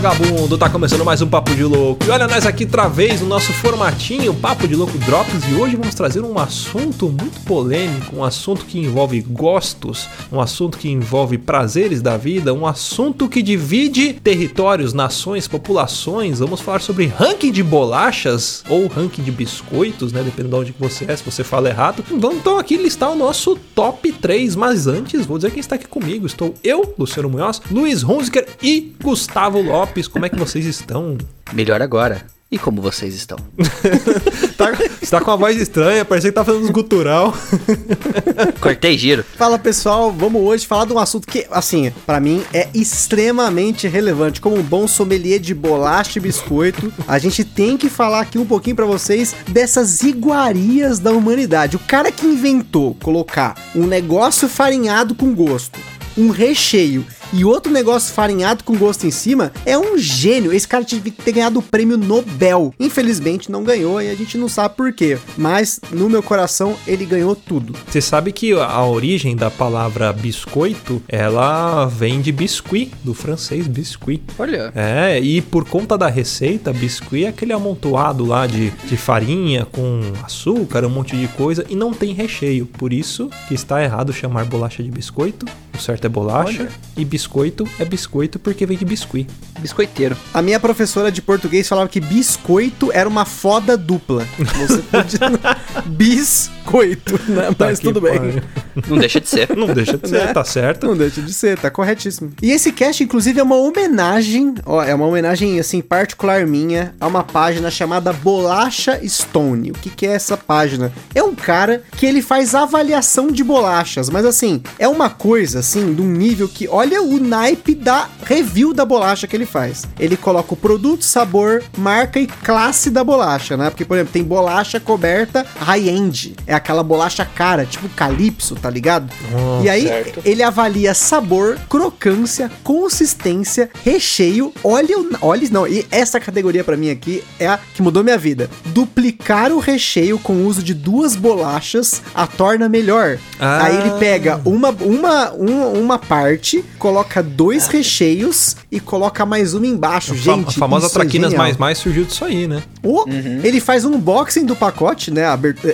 vagabundo, tá começando mais um Papo de Louco. E olha nós aqui outra vez no nosso formatinho Papo de Louco Drops e hoje vamos trazer um assunto muito polêmico, um assunto que envolve gostos, um assunto que envolve prazeres da vida, um assunto que divide territórios, nações, populações. Vamos falar sobre ranking de bolachas ou ranking de biscoitos, né, dependendo de onde você é, se você fala errado. Vamos então aqui listar o nosso top 3, mas antes vou dizer quem está aqui comigo. Estou eu, Luciano Munhoz, Luiz Hunziker e Gustavo Lopes. Como é que vocês estão? Melhor agora. E como vocês estão? tá, você tá com uma voz estranha, parece que tá fazendo uns gutural. Cortei giro. Fala pessoal, vamos hoje falar de um assunto que, assim, para mim é extremamente relevante. Como um bom sommelier de bolacha e biscoito, a gente tem que falar aqui um pouquinho para vocês dessas iguarias da humanidade. O cara que inventou colocar um negócio farinhado com gosto, um recheio e outro negócio farinhado com gosto em cima, é um gênio. Esse cara tinha que ter ganhado o prêmio Nobel. Infelizmente não ganhou e a gente não sabe por quê. Mas no meu coração ele ganhou tudo. Você sabe que a origem da palavra biscoito, ela vem de biscuit, do francês biscuit. Olha. É, e por conta da receita, biscuit é aquele amontoado lá de, de farinha com açúcar, um monte de coisa e não tem recheio. Por isso que está errado chamar bolacha de biscoito. Certo é bolacha. Olha. E biscoito é biscoito porque vem de biscuit. Biscoiteiro. A minha professora de português falava que biscoito era uma foda dupla. Você podia... biscoito, né? Tá Mas tudo bem. Pai. Não deixa de ser. Não deixa de ser, né? tá certo. Não deixa de ser, tá corretíssimo. E esse cast, inclusive, é uma homenagem, ó, é uma homenagem, assim, particular minha, a uma página chamada Bolacha Stone. O que que é essa página? É um cara que ele faz avaliação de bolachas, mas assim, é uma coisa, assim, de um nível que, olha o naipe da review da bolacha que ele faz. Ele coloca o produto, sabor, marca e classe da bolacha, né? Porque, por exemplo, tem bolacha coberta high-end. É aquela bolacha cara, tipo Calypso, tá ligado? Oh, e aí certo. ele avalia sabor, crocância, consistência, recheio. Olha, olha, não, e essa categoria para mim aqui é a que mudou minha vida. Duplicar o recheio com o uso de duas bolachas a torna melhor. Ah. Aí ele pega uma, uma, uma, uma parte, coloca dois recheios e coloca mais uma embaixo. Gente, a famosa é Traquinas é mais mais surgiu disso aí, né? Oh, uhum. Ele faz um unboxing do pacote, né?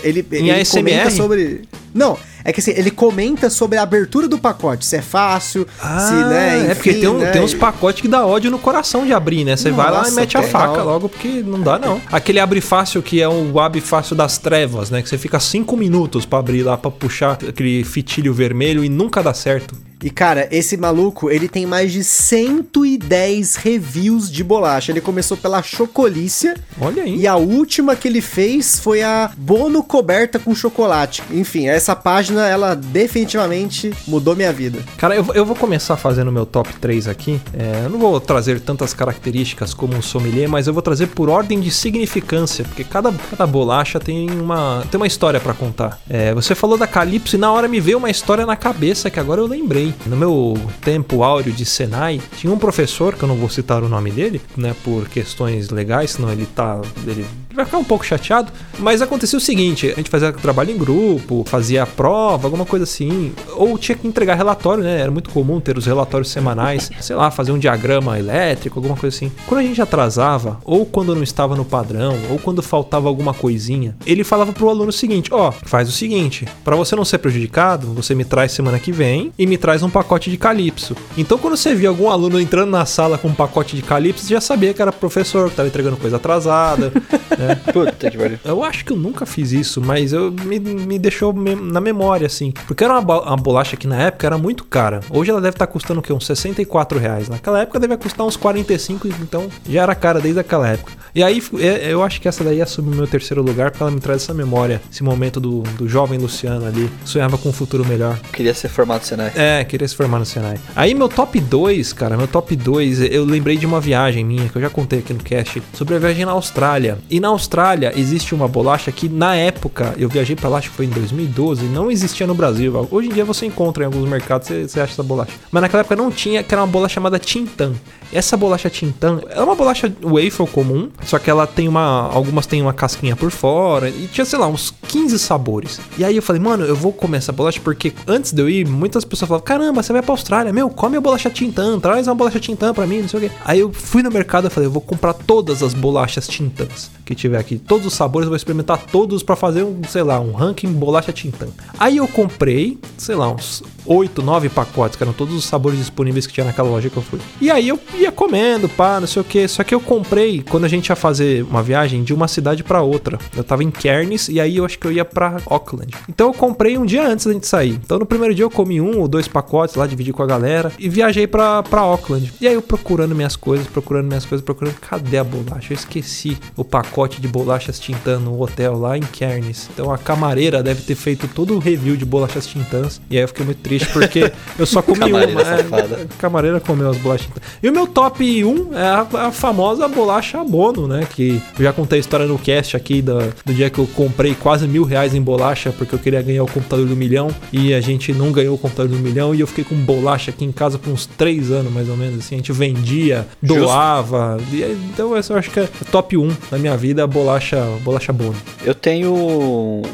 Ele, ele, ele comenta sobre. Não, é que assim, ele comenta sobre a abertura do pacote, se é fácil, ah, se, né, enfim, É porque tem, um, né? tem uns pacotes que dá ódio no coração de abrir, né? Você vai lá e mete a faca logo, porque não dá não. Aquele abre fácil que é o abre fácil das trevas, né? Que você fica cinco minutos para abrir lá, para puxar aquele fitilho vermelho e nunca dá certo. E cara, esse maluco, ele tem mais de 110 reviews de bolacha. Ele começou pela Chocolícia. Olha aí. E a última que ele fez foi a Bono coberta com chocolate. Enfim, essa página, ela definitivamente mudou minha vida. Cara, eu, eu vou começar fazendo meu top 3 aqui. É, eu não vou trazer tantas características como um sommelier, mas eu vou trazer por ordem de significância, porque cada, cada bolacha tem uma, tem uma história para contar. É, você falou da Calypso e na hora me veio uma história na cabeça que agora eu lembrei. No meu tempo áureo de Senai, tinha um professor, que eu não vou citar o nome dele, né, por questões legais, senão ele tá. Ele vai ficar um pouco chateado. Mas acontecia o seguinte: a gente fazia trabalho em grupo, fazia a prova, alguma coisa assim, ou tinha que entregar relatório, né? Era muito comum ter os relatórios semanais, sei lá, fazer um diagrama elétrico, alguma coisa assim. Quando a gente atrasava, ou quando não estava no padrão, ou quando faltava alguma coisinha, ele falava pro aluno o seguinte: ó, oh, faz o seguinte, para você não ser prejudicado, você me traz semana que vem e me traz um pacote de Calypso. Então, quando você via algum aluno entrando na sala com um pacote de Calypso, você já sabia que era professor, que tava entregando coisa atrasada. né? Puta que pariu. Eu acho que eu nunca fiz isso, mas eu, me, me deixou na memória, assim. Porque era uma, uma, bolacha que na época era muito cara. Hoje ela deve estar tá custando o quê? Uns 64 reais. Naquela época devia custar uns 45, então já era cara desde aquela época. E aí é, eu acho que essa daí assume o meu terceiro lugar, porque ela me traz essa memória, esse momento do, do jovem Luciano ali, sonhava com um futuro melhor. Queria ser formado no Senai. É, queria se formar no Senai. Aí meu top 2, cara, meu top 2, eu lembrei de uma viagem minha que eu já contei aqui no cast sobre a viagem na Austrália. E na, Austrália existe uma bolacha que na época eu viajei pra lá, acho que foi em 2012, não existia no Brasil. Hoje em dia você encontra em alguns mercados, você, você acha essa bolacha. Mas naquela época não tinha, que era uma bolacha chamada Tintan. Essa bolacha Tintan é uma bolacha waffle comum, só que ela tem uma. Algumas tem uma casquinha por fora. E tinha, sei lá, uns 15 sabores. E aí eu falei, mano, eu vou comer essa bolacha porque antes de eu ir, muitas pessoas falavam: caramba, você vai pra Austrália, meu, come a bolacha Tintan, traz uma bolacha Tintan pra mim, não sei o quê. Aí eu fui no mercado e falei, eu vou comprar todas as bolachas Tintans que tiver aqui. Todos os sabores, eu vou experimentar todos para fazer um, sei lá, um ranking bolacha Tintan. Aí eu comprei, sei lá, uns 8, 9 pacotes, que eram todos os sabores disponíveis que tinha naquela loja que eu fui. E aí eu ia comendo, pá, não sei o que. Só que eu comprei quando a gente ia fazer uma viagem de uma cidade para outra. Eu tava em Cairns e aí eu acho que eu ia para Auckland. Então eu comprei um dia antes da gente sair. Então no primeiro dia eu comi um ou dois pacotes lá, dividi com a galera e viajei pra Auckland. E aí eu procurando minhas coisas, procurando minhas coisas, procurando. Cadê a bolacha? Eu esqueci o pacote de bolachas Tintan no hotel lá em Cairns. Então a camareira deve ter feito todo o review de bolachas Tintans. E aí eu fiquei muito triste porque eu só comi Camareira uma. safada. É, camareira comeu as bolachas Tintan. E o meu top 1 é a, a famosa bolacha Bono, né? Que eu já contei a história no cast aqui do, do dia que eu comprei quase mil reais em bolacha porque eu queria ganhar o computador do milhão e a gente não ganhou o computador do milhão e eu fiquei com bolacha aqui em casa por uns 3 anos mais ou menos. Assim, a gente vendia, doava. E, então essa eu acho que é top 1 da minha vida, a bolacha, bolacha Bono. Eu tenho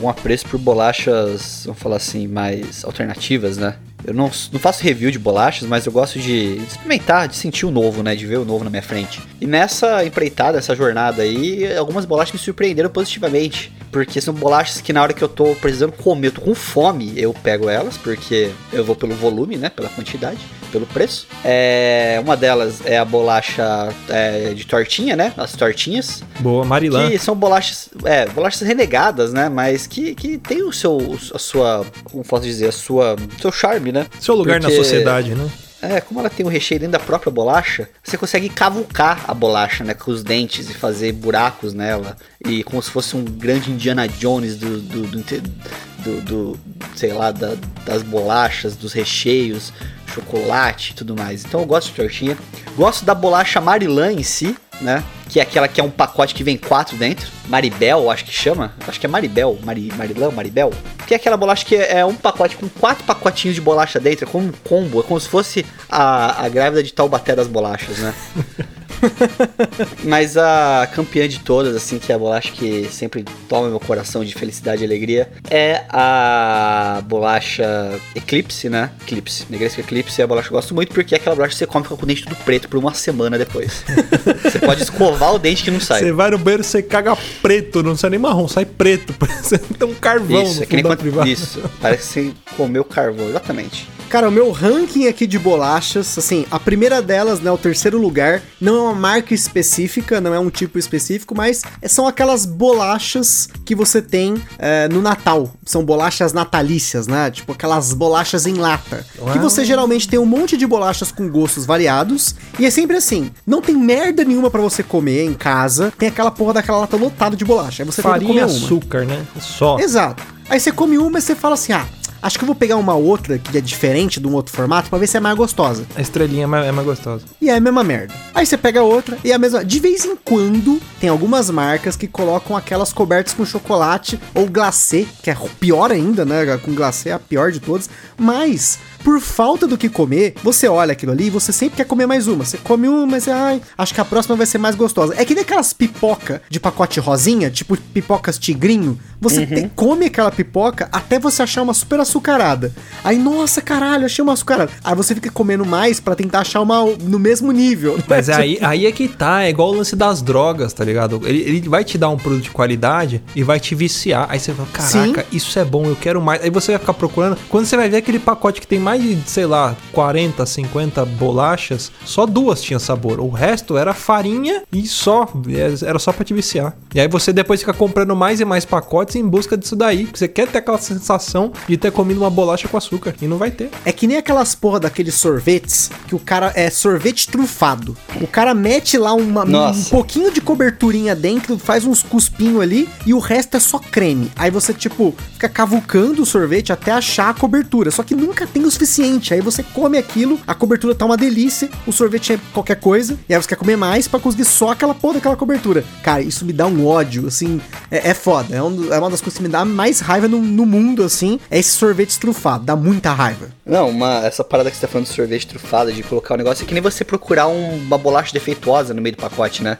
um apreço por bolachas, vamos falar assim, mais alternativas, né? Eu não, não faço review de bolachas, mas eu gosto de experimentar, de sentir o novo, né? De ver o novo na minha frente. E nessa empreitada, essa jornada aí, algumas bolachas me surpreenderam positivamente. Porque são bolachas que na hora que eu tô precisando comer, eu tô com fome, eu pego elas, porque eu vou pelo volume, né? Pela quantidade, pelo preço. É, uma delas é a bolacha é, de tortinha, né? As tortinhas. Boa, Marilã. Que são bolachas, é, bolachas renegadas, né? Mas que, que tem o seu, a sua, como posso dizer, a sua, seu charme, né? Seu lugar na Porque- sociedade, né? É, como ela tem o recheio dentro da própria bolacha, você consegue cavucar a bolacha, né, com os dentes e fazer buracos nela. E como se fosse um grande Indiana Jones do, do, do, do- sei lá, da- das bolachas, dos recheios, chocolate e tudo mais. Então eu gosto de tortinha. Gosto da bolacha Marilã em si, né, que é aquela que é um pacote que vem quatro dentro. Maribel, acho que chama. Acho que é Maribel, Mari, Marilã, Maribel. Que é aquela bolacha que é um pacote com quatro pacotinhos de bolacha dentro, é como um combo, é como se fosse a, a grávida de Taubaté das bolachas, né? Mas a campeã de todas, assim, que é a bolacha que sempre toma meu coração de felicidade e alegria, é a bolacha Eclipse, né? Eclipse. Negresco Eclipse é a bolacha que eu gosto muito porque é aquela bolacha que você come com o dente tudo preto por uma semana depois. você pode escovar o dente que não sai. Você vai no banheiro, você caga preto, não sai nem marrom, sai preto. Parece que tem um carvão Isso, no é que nem quando... Isso, parece que você comeu carvão, exatamente. Cara, o meu ranking aqui de bolachas, assim, a primeira delas, né, o terceiro lugar, não é uma marca específica, não é um tipo específico, mas são aquelas bolachas que você tem é, no Natal. São bolachas natalícias, né? Tipo aquelas bolachas em lata. Que Uau. você geralmente tem um monte de bolachas com gostos variados. E é sempre assim: não tem merda nenhuma pra você comer em casa, tem aquela porra daquela lata lotada de bolacha. Aí você tem que Farinha comer uma. açúcar, né? Só. Exato. Aí você come uma e você fala assim: ah, acho que eu vou pegar uma outra que é diferente de um outro formato pra ver se é mais gostosa. A estrelinha é mais, é mais gostosa. E é a mesma merda. Aí você pega outra e é a mesma. De vez em quando, tem algumas marcas que colocam aquelas cobertas com chocolate ou glacê, que é pior ainda, né? Com glacê é a pior de todas. Mas, por falta do que comer, você olha aquilo ali e você sempre quer comer mais uma. Você come uma, mas ai, acho que a próxima vai ser mais gostosa. É que nem aquelas pipoca de pacote rosinha, tipo pipocas tigrinho. Você te- come aquela pipoca até você achar uma super açucarada. Aí, nossa, caralho, achei uma açucarada. Aí você fica comendo mais pra tentar achar uma no mesmo nível. né? Mas aí, aí é que tá, é igual o lance das drogas, tá ligado? Ele, ele vai te dar um produto de qualidade e vai te viciar. Aí você fala, caraca, isso é bom, eu quero mais. Aí você vai ficar procurando. Quando você vai ver aquele pacote que tem mais de, sei lá, 40, 50 bolachas, só duas tinham sabor. O resto era farinha e só. Era só pra te viciar. E aí você depois fica comprando mais e mais pacotes Em busca disso daí. Você quer ter aquela sensação de ter comido uma bolacha com açúcar. E não vai ter. É que nem aquelas porra daqueles sorvetes que o cara é sorvete trufado. O cara mete lá uma, um pouquinho de coberturinha dentro, faz uns cuspinhos ali e o resto é só creme. Aí você, tipo, fica cavucando o sorvete até achar a cobertura. Só que nunca tem o suficiente. Aí você come aquilo, a cobertura tá uma delícia, o sorvete é qualquer coisa, e aí você quer comer mais pra conseguir só aquela porra daquela cobertura. Cara, isso me dá um ódio, assim, é, é foda. É, um- é uma das coisas que me dá mais raiva no, no mundo, assim, é esse sorvete estrufado. Dá muita raiva. Não, uma, essa parada que você tá falando de sorvete trufado, de colocar o negócio, é que nem você procurar um- uma bolacha defeituosa no meio do pacote, né?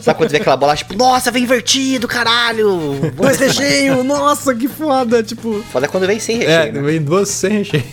Sabe quando vê aquela bolacha, tipo, nossa, vem invertido, caralho! Dois recheios, nossa, que foda, tipo... Foda quando vem sem É, recheio, né? vem duas sem recheio.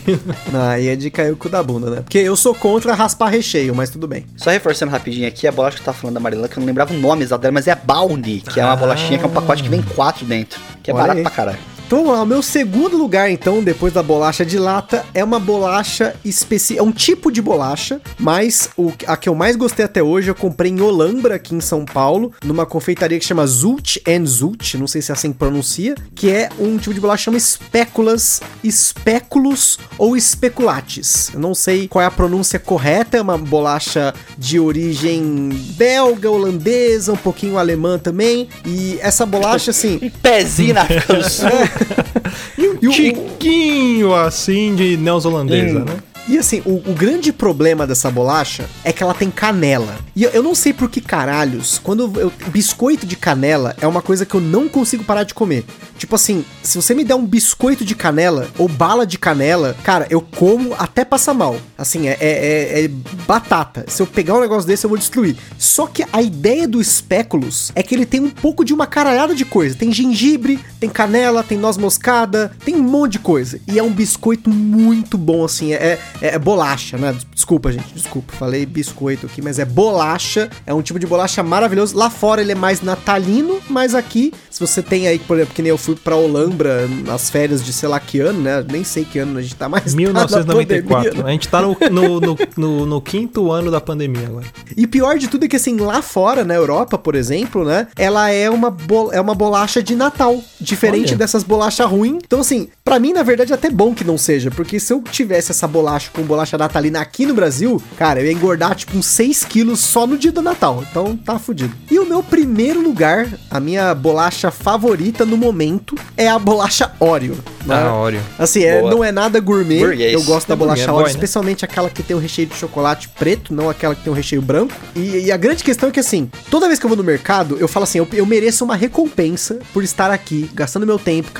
Não, aí é de cair o cu da bunda, né? Porque eu sou contra raspar recheio, mas tudo bem. Só reforçando rapidinho aqui, a bolacha que eu tava falando da Marilã, que eu não lembrava o nome exato dela, mas é a Bounty, que é uma bolachinha que é um pacote que vem quatro dentro. Que é Olha barato aí. pra caralho. Então vamos lá, o meu segundo lugar, então, depois da bolacha de lata, é uma bolacha específica. É um tipo de bolacha, mas o, a que eu mais gostei até hoje eu comprei em Olambra, aqui em São Paulo, numa confeitaria que chama Zult Zult, não sei se é assim que pronuncia, que é um tipo de bolacha que chama espéculas, espéculos ou especulates. Eu não sei qual é a pronúncia correta, é uma bolacha de origem belga, holandesa, um pouquinho alemã também. E essa bolacha, assim, Um pezinho na Sul. E um tiquinho assim de neozelandesa, Hum. né? E assim, o, o grande problema dessa bolacha é que ela tem canela. E eu, eu não sei por que caralhos, quando eu. Biscoito de canela é uma coisa que eu não consigo parar de comer. Tipo assim, se você me der um biscoito de canela ou bala de canela, cara, eu como até passar mal. Assim, é, é- é- é batata. Se eu pegar um negócio desse, eu vou destruir. Só que a ideia do espéculos é que ele tem um pouco de uma caralhada de coisa. Tem gengibre, tem canela, tem noz moscada, tem um monte de coisa. E é um biscoito muito bom, assim. É, é- é bolacha, né? Desculpa, gente, desculpa. Falei biscoito aqui, mas é bolacha. É um tipo de bolacha maravilhoso. Lá fora ele é mais natalino, mas aqui, se você tem aí, por exemplo, que nem eu fui pra Olambra nas férias de sei lá que ano, né? Nem sei que ano a gente tá mais. tá na 1994. pandemia, né? A gente tá no, no, no, no- no quinto ano da pandemia agora. E pior de tudo é que, assim, lá fora, na Europa, por exemplo, né? Ela é uma, bol é uma bolacha de Natal. Diferente Olha. dessas bolachas ruins. Então, assim, pra mim, na verdade, é até bom que não seja. Porque se eu tivesse essa bolacha com bolacha natalina aqui no Brasil, cara, eu ia engordar, tipo, uns 6 quilos só no dia do Natal. Então, tá fudido. E o meu primeiro lugar, a minha bolacha favorita no momento, é a bolacha Oreo. Né? Ah, Oreo. Assim, é, Boa. não é nada gourmet. Burguês. Eu gosto da É bolacha burguês, Oreo, boy, né? especialmente aquela que tem o recheio de chocolate preto, não aquela que tem o recheio branco. E, e a grande questão é que, assim, toda vez que eu vou no mercado, eu falo assim, eu, eu mereço uma recompensa por estar aqui, gastando meu tempo,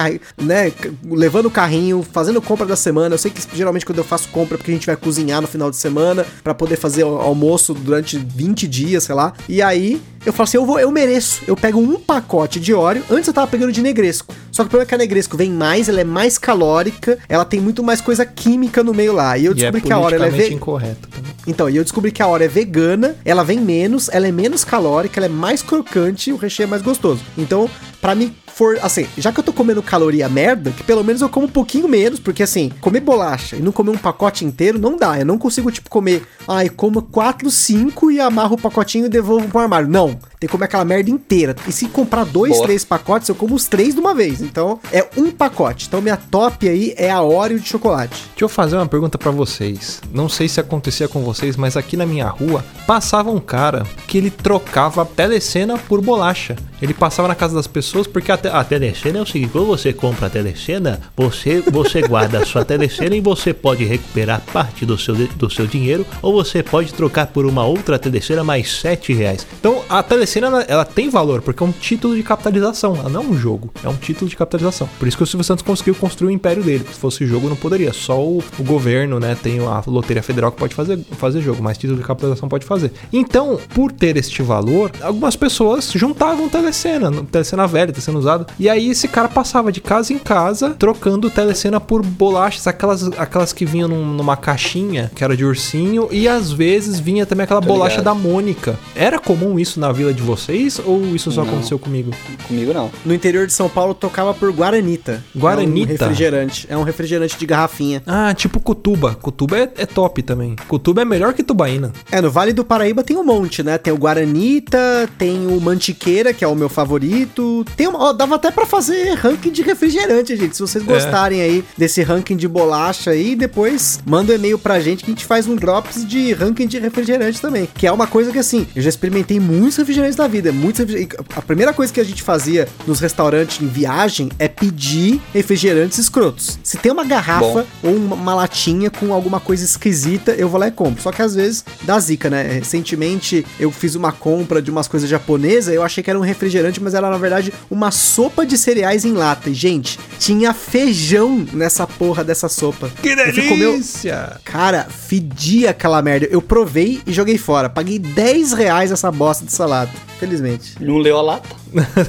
né, levando o carrinho, fazendo compra da semana. Eu sei que geralmente quando eu faço compra é porque a gente vai cozinhar no final de semana pra poder fazer al- almoço durante 20 dias, sei lá. E aí, eu falo assim, eu, vou, eu mereço. Eu pego um pacote de Oreo. Antes eu tava pegando de Negresco. Só que o problema é que a Negresco vem mais, ela é mais calórica, ela tem muito mais coisa química no meio lá. E eu E é descobri que a Oreo ela é ve... incorreto também. Então, e eu descobri que a Oreo é vegana, ela vem menos, ela é menos calórica, ela é mais crocante e o recheio é mais gostoso. Então, pra mim, for assim, já que eu tô comendo caloria merda, que pelo menos eu como um pouquinho menos, porque assim, comer bolacha e não comer um pacote inteiro não dá. Eu não consigo, tipo, comer, ai, como 4, 5 e amarro o pacotinho e devolvo pro armário. Não. Tem que comer aquela merda inteira. E se comprar dois, Boa. três pacotes, eu como os três de uma vez. Então, é um pacote. Então, minha top aí é a Oreo de chocolate. Deixa eu fazer uma pergunta pra vocês. Não sei se acontecia com vocês, mas aqui na minha rua passava um cara que ele trocava telecena por bolacha. Ele passava na casa das pessoas porque a, te- a telecena é o seguinte: quando você compra a telecena, você, você guarda a sua telecena e você pode recuperar parte do seu, do seu dinheiro ou você pode trocar por uma outra telecena mais 7 reais. Então a telecena ela, ela tem valor porque é um título de capitalização, ela não é um jogo, é um título de capitalização. Por isso que o Silvio Santos conseguiu construir o império dele. Se fosse jogo, não poderia. Só o, o governo, né? Tem a Loteria Federal que pode fazer, fazer jogo, mas título de capitalização pode fazer. Então, por ter este valor, algumas pessoas juntavam telecena, telecena velha, telecena usada. E aí esse cara passava de casa em casa trocando telecena por bolachas, aquelas, aquelas que vinham num- numa caixinha, que era de ursinho, e às vezes vinha também aquela Tô bolacha ligado. da Mônica. Era comum isso na Vila de vocês ou isso só Não. aconteceu comigo? Comigo não. No interior de São Paulo tocava por Guaranita. Guaranita? É um refrigerante. É um refrigerante de garrafinha. Ah, tipo Cutuba. Cutuba é, é top também. Cutuba é melhor que Tubaína. É, no Vale do Paraíba tem um monte, né? Tem o Guaranita, tem o Mantiqueira, que é o meu favorito. Tem uma. Ó, dava até pra fazer ranking de refrigerante, gente. Se vocês gostarem aí desse ranking de bolacha aí, depois manda um e-mail pra gente que a gente faz um drops de ranking de refrigerante também. Que é uma coisa que, assim, eu já experimentei muitos refrigerantes da vida. Muitos refrigerantes. A primeira coisa que a gente fazia nos restaurantes em viagem é pedir refrigerantes escrotos. Se tem uma garrafa ou uma, uma latinha com alguma coisa esquisita, eu vou lá e compro. Só que às vezes dá zica, né? Recentemente eu fiz uma compra de umas coisas japonesas, eu achei que era um refrigerante, mas era na verdade uma sopa de cereais em lata. E, gente, tinha feijão nessa porra dessa sopa. Que delícia! Cara, fedia aquela merda. Eu provei e joguei fora. Paguei 10 reais essa bosta de salada. Felizmente. Não leu a lata?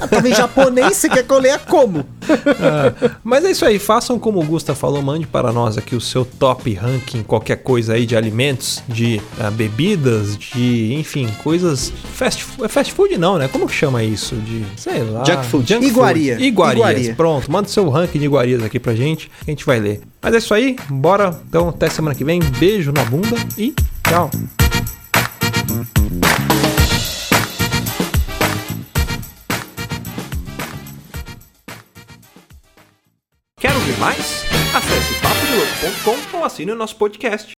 Ah, Tava em japonês, você quer que eu leia como? Ah, mas é isso aí, façam como o Gusta falou, mande para nós aqui o seu top ranking, qualquer coisa aí de alimentos, de ah, bebidas, de, enfim, coisas. Fast, é fast food não, né? Como que chama isso? De, sei lá. Junk food. Iguaria. Iguarias. Iguaria. Pronto, manda o seu ranking de iguarias aqui pra gente, que a gente vai ler. Mas é isso aí, bora. Então, até semana que vem. Beijo na bunda e tchau. Mais? Acesse papodelouco.com ou assine o nosso podcast.